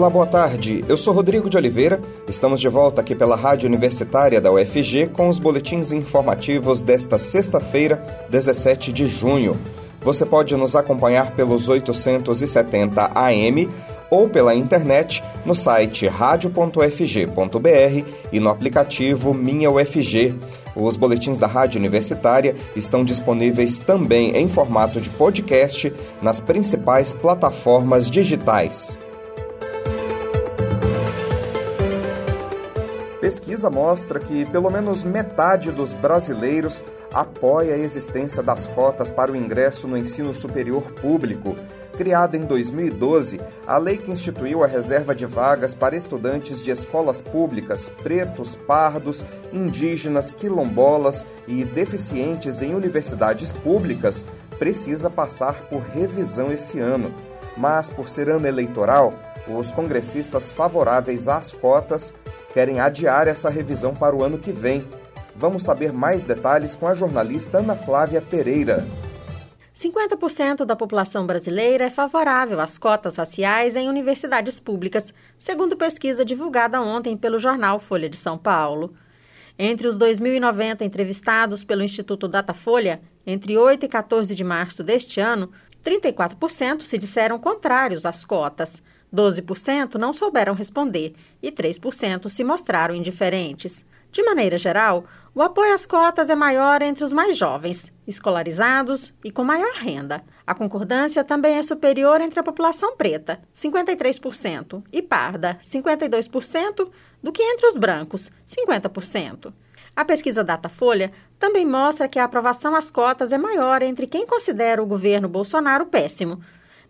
Olá, boa tarde. Eu sou Rodrigo de Oliveira. Estamos de volta aqui pela Rádio Universitária da UFG com os boletins informativos desta sexta-feira, 17 de junho. Você pode nos acompanhar pelos 870 AM ou pela internet no site radio.fg.br e no aplicativo Minha UFG. Os boletins da Rádio Universitária estão disponíveis também em formato de podcast nas principais plataformas digitais. Pesquisa mostra que pelo menos metade dos brasileiros apoia a existência das cotas para o ingresso no ensino superior público. Criada em 2012, a lei que instituiu a reserva de vagas para estudantes de escolas públicas pretos, pardos, indígenas, quilombolas e deficientes em universidades públicas precisa passar por revisão esse ano. Mas, por ser ano eleitoral, os congressistas favoráveis às cotas querem adiar essa revisão para o ano que vem. Vamos saber mais detalhes com a jornalista Ana Flávia Pereira. 50% da população brasileira é favorável às cotas raciais em universidades públicas, segundo pesquisa divulgada ontem pelo jornal Folha de São Paulo. Entre os 2.090 entrevistados pelo Instituto Datafolha, entre 8 e 14 de março deste ano, 34% se disseram contrários às cotas. 12% não souberam responder e 3% se mostraram indiferentes. De maneira geral, o apoio às cotas é maior entre os mais jovens, escolarizados e com maior renda. A concordância também é superior entre a população preta, 53%, e parda, 52%, do que entre os brancos, 50%. A pesquisa Datafolha também mostra que a aprovação às cotas é maior entre quem considera o governo Bolsonaro péssimo,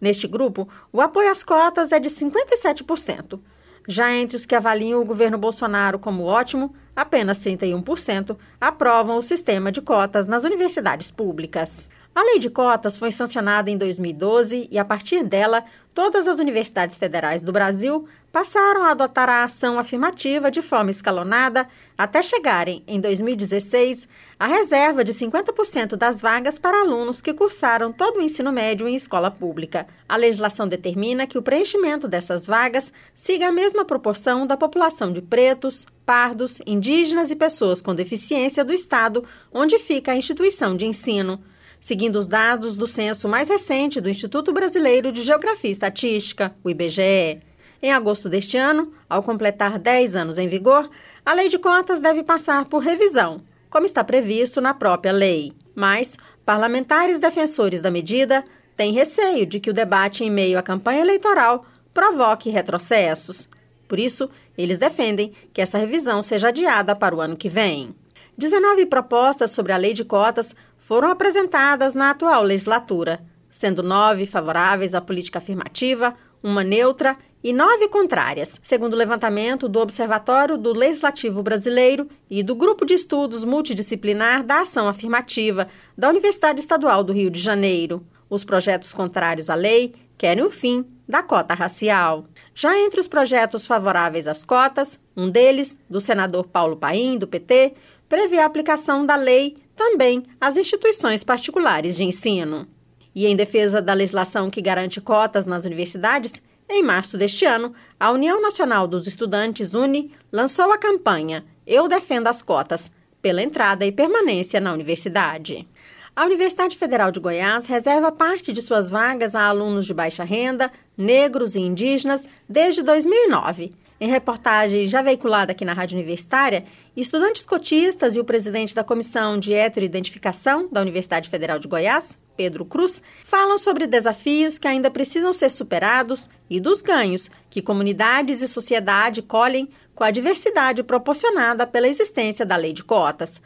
Neste grupo, o apoio às cotas é de 57%. Já entre os que avaliam o governo Bolsonaro como ótimo, apenas 31% aprovam o sistema de cotas nas universidades públicas. A lei de cotas foi sancionada em 2012 e, a partir dela, todas as universidades federais do Brasil passaram a adotar a ação afirmativa de forma escalonada até chegarem, em 2016, à reserva de 50% das vagas para alunos que cursaram todo o ensino médio em escola pública. A legislação determina que o preenchimento dessas vagas siga a mesma proporção da população de pretos, pardos, indígenas e pessoas com deficiência do estado onde fica a instituição de ensino seguindo os dados do censo mais recente do Instituto Brasileiro de Geografia e Estatística, o IBGE. Em agosto deste ano, ao completar 10 anos em vigor, a lei de cotas deve passar por revisão, como está previsto na própria lei. Mas parlamentares defensores da medida têm receio de que o debate em meio à campanha eleitoral provoque retrocessos. Por isso, eles defendem que essa revisão seja adiada para o ano que vem. 19 propostas sobre a lei de cotas foram apresentadas na atual legislatura, sendo nove favoráveis à política afirmativa, uma neutra e nove contrárias, segundo o levantamento do Observatório do Legislativo Brasileiro e do Grupo de Estudos Multidisciplinar da Ação Afirmativa da Universidade Estadual do Rio de Janeiro. Os projetos contrários à lei querem o fim da cota racial. Já entre os projetos favoráveis às cotas, um deles, do senador Paulo Paim, do PT, prevê a aplicação da lei também às instituições particulares de ensino. E em defesa da legislação que garante cotas nas universidades, em março deste ano, a União Nacional dos Estudantes, UNE, lançou a campanha Eu Defendo as Cotas, pela entrada e permanência na universidade. A Universidade Federal de Goiás reserva parte de suas vagas a alunos de baixa renda, negros e indígenas desde 2009. Em reportagem já veiculada aqui na Rádio Universitária, estudantes cotistas e o presidente da Comissão de Heteroidentificação da Universidade Federal de Goiás, Pedro Cruz, falam sobre desafios que ainda precisam ser superados e dos ganhos que comunidades e sociedade colhem com a diversidade proporcionada pela existência da lei de cotas.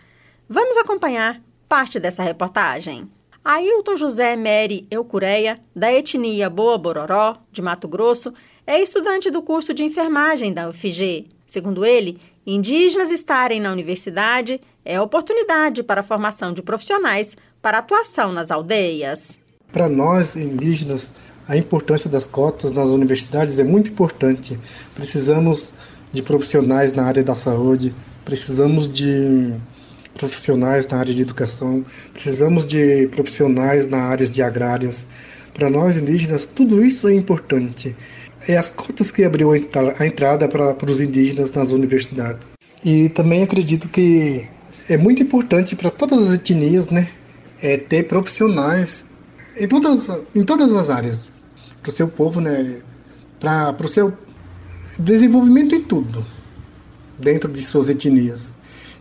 Vamos acompanhar parte dessa reportagem. Ailton José Meri Eucureia, da etnia Boa Bororó, de Mato Grosso, é estudante do curso de enfermagem da UFG. Segundo ele, indígenas estarem na universidade é oportunidade para a formação de profissionais para atuação nas aldeias. Para nós, indígenas, a importância das cotas nas universidades é muito importante. Precisamos de profissionais na área da saúde, precisamos de profissionais na área de educação, precisamos de profissionais na área de agrárias. Para nós indígenas, tudo isso é importante é as cotas que abriu a entrada para, os indígenas nas universidades. E também acredito que é muito importante para todas as etnias, né, é ter profissionais em todas, em todas as áreas, para o seu povo, né, para o seu desenvolvimento em tudo, dentro de suas etnias.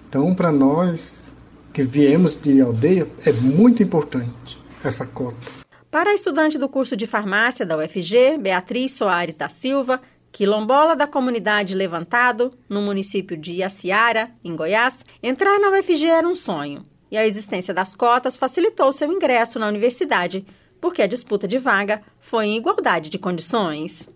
Então, para nós que viemos de aldeia, é muito importante essa cota. Para a estudante do curso de farmácia da UFG, Beatriz Soares da Silva, quilombola da comunidade Levantado, no município de Iaciara, em Goiás, entrar na UFG era um sonho. E a existência das cotas facilitou seu ingresso na universidade, porque a disputa de vaga foi em igualdade de condições.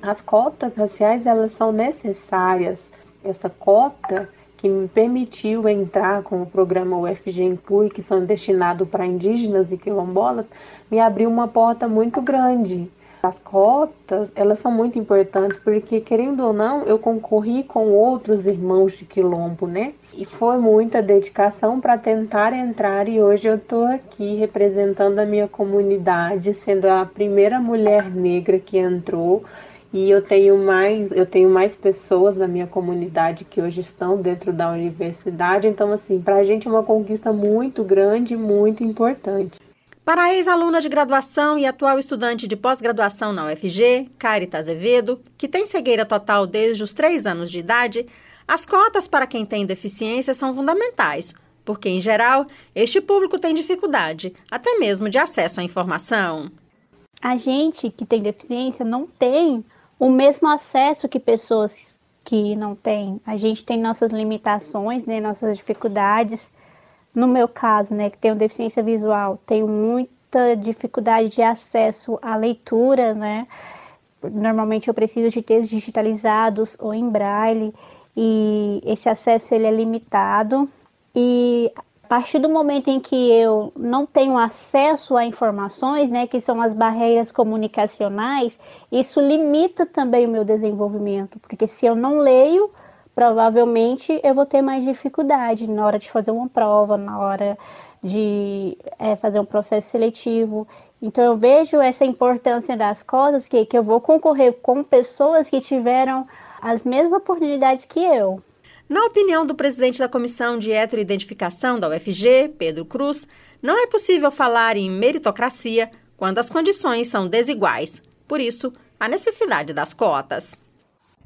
As cotas raciais elas são necessárias. Essa cota que me permitiu entrar com o programa UFG Inclui, que são destinados para indígenas e quilombolas, me abriu uma porta muito grande. As cotas, elas são muito importantes porque, querendo ou não, eu concorri com outros irmãos de quilombo, né? E foi muita dedicação para tentar entrar e hoje eu estou aqui representando a minha comunidade, sendo a primeira mulher negra que entrou e eu tenho mais, eu tenho mais pessoas na minha comunidade que hoje estão dentro da universidade, então assim, para a gente é uma conquista muito grande, muito importante. Para a ex-aluna de graduação e atual estudante de pós-graduação na UFG, Carita Azevedo, que tem cegueira total desde os três anos de idade, as cotas para quem tem deficiência são fundamentais, porque, em geral, este público tem dificuldade, até mesmo de acesso à informação. A gente que tem deficiência não tem o mesmo acesso que pessoas que não têm. A gente tem nossas limitações, né, nossas dificuldades. No meu caso, né, que tenho deficiência visual, tenho muita dificuldade de acesso à leitura, né? Normalmente eu preciso de textos digitalizados ou em braille e esse acesso ele é limitado. E a partir do momento em que eu não tenho acesso a informações, né, que são as barreiras comunicacionais, isso limita também o meu desenvolvimento, porque se eu não leio, provavelmente eu vou ter mais dificuldade na hora de fazer uma prova, na hora de é, fazer um processo seletivo. Então eu vejo essa importância das coisas que, que eu vou concorrer com pessoas que tiveram as mesmas oportunidades que eu. Na opinião do presidente da Comissão de Heteroidentificação da UFG, Pedro Cruz, não é possível falar em meritocracia quando as condições são desiguais. Por isso, a necessidade das cotas.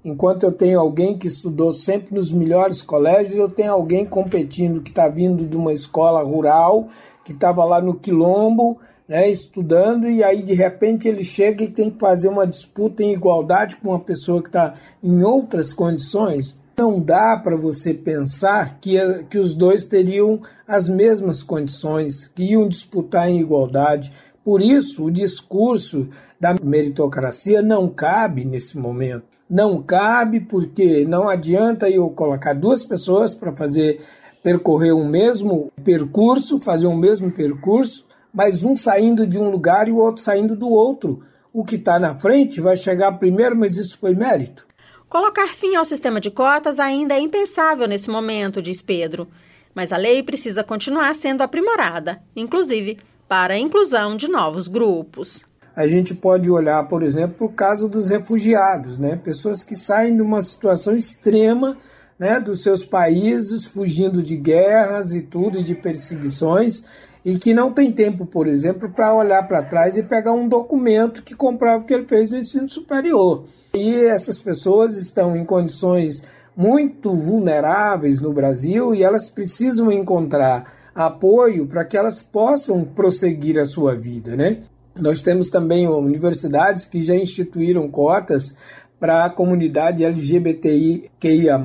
Enquanto eu tenho alguém que estudou sempre nos melhores colégios, eu tenho alguém competindo que está vindo de uma escola rural, que estava lá no quilombo, né, estudando, e aí de repente ele chega e tem que fazer uma disputa em igualdade com uma pessoa que está em outras condições. Não dá para você pensar que, que os dois teriam as mesmas condições, que iam disputar em igualdade. Por isso, o discurso da meritocracia não cabe nesse momento. Não cabe porque não adianta eu colocar duas pessoas para fazer percorrer o mesmo percurso, fazer o mesmo percurso, mas um saindo de um lugar e o outro saindo do outro. O que está na frente vai chegar primeiro, mas isso foi mérito. Colocar fim ao sistema de cotas ainda é impensável nesse momento, diz Pedro. Mas a lei precisa continuar sendo aprimorada, inclusive para a inclusão de novos grupos. A gente pode olhar, por exemplo, para o caso dos refugiados, né? pessoas que saem de uma situação extrema né, dos seus países, fugindo de guerras e tudo, de perseguições, e que não tem tempo, por exemplo, para olhar para trás e pegar um documento que comprova que ele fez no ensino superior. E essas pessoas estão em condições muito vulneráveis no Brasil e elas precisam encontrar apoio para que elas possam prosseguir a sua vida, né? Nós temos também universidades que já instituíram cotas para a comunidade LGBTIQIA+,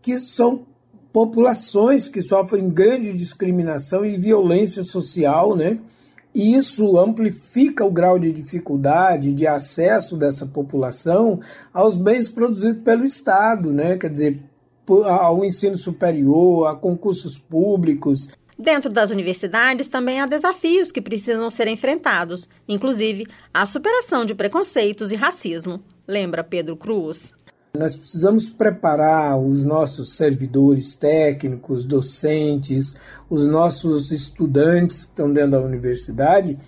que são populações que sofrem grande discriminação e violência social, né? E isso amplifica o grau de dificuldade de acesso dessa população aos bens produzidos pelo Estado, né? Quer dizer, ao ensino superior, a concursos públicos. Dentro das universidades também há desafios que precisam ser enfrentados, inclusive a superação de preconceitos e racismo, lembra Pedro Cruz. Nós precisamos preparar os nossos servidores técnicos, docentes, os nossos estudantes que estão dentro da universidade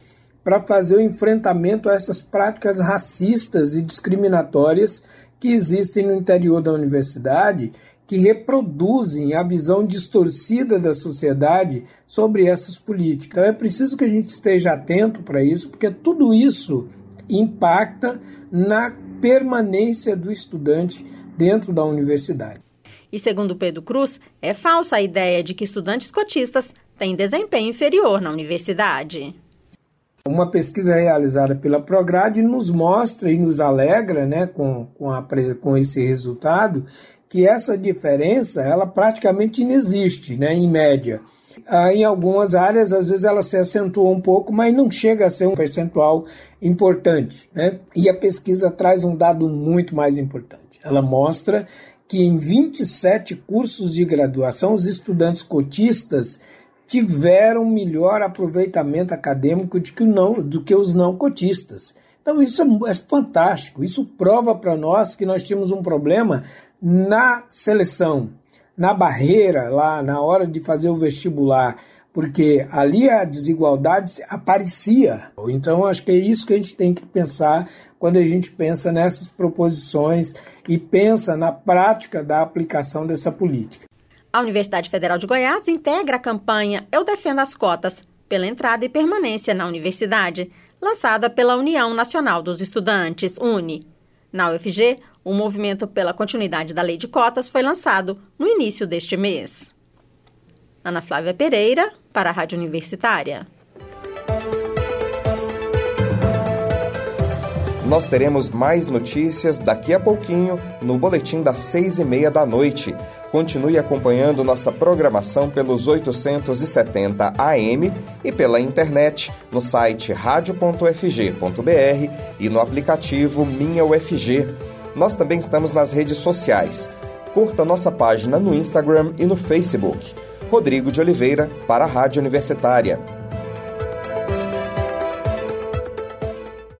para fazer o enfrentamento a essas práticas racistas e discriminatórias que existem no interior da universidade, que reproduzem a visão distorcida da sociedade sobre essas políticas. Então é preciso que a gente esteja atento para isso, porque tudo isso impacta na permanência do estudante dentro da universidade. E segundo Pedro Cruz, é falsa a ideia de que estudantes cotistas têm desempenho inferior na universidade. Uma pesquisa realizada pela Prograde nos mostra e nos alegra né, com, com, a, com esse resultado que essa diferença ela praticamente inexiste, né, em média. Ah, em algumas áreas, às vezes, ela se acentua um pouco, mas não chega a ser um percentual importante. Né? E a pesquisa traz um dado muito mais importante. Ela mostra que em 27 cursos de graduação, os estudantes cotistas tiveram melhor aproveitamento acadêmico do que, não, do que os não cotistas. Então isso é, é fantástico, isso prova para nós que nós tínhamos um problema na seleção, na barreira, lá na hora de fazer o vestibular, porque ali a desigualdade aparecia. Então acho que é isso que a gente tem que pensar quando a gente pensa nessas proposições e pensa na prática da aplicação dessa política. A Universidade Federal de Goiás integra a campanha Eu Defendo as Cotas pela entrada e permanência na universidade, lançada pela União Nacional dos Estudantes, UNE. Na UFG, o movimento pela continuidade da lei de cotas foi lançado no início deste mês. Ana Flávia Pereira, para a Rádio Universitária. Nós teremos mais notícias daqui a pouquinho no boletim das seis e meia da noite. Continue acompanhando nossa programação pelos 870 AM e pela internet no site radio.fg.br e no aplicativo Minha UFG. Nós também estamos nas redes sociais. Curta nossa página no Instagram e no Facebook. Rodrigo de Oliveira para a Rádio Universitária.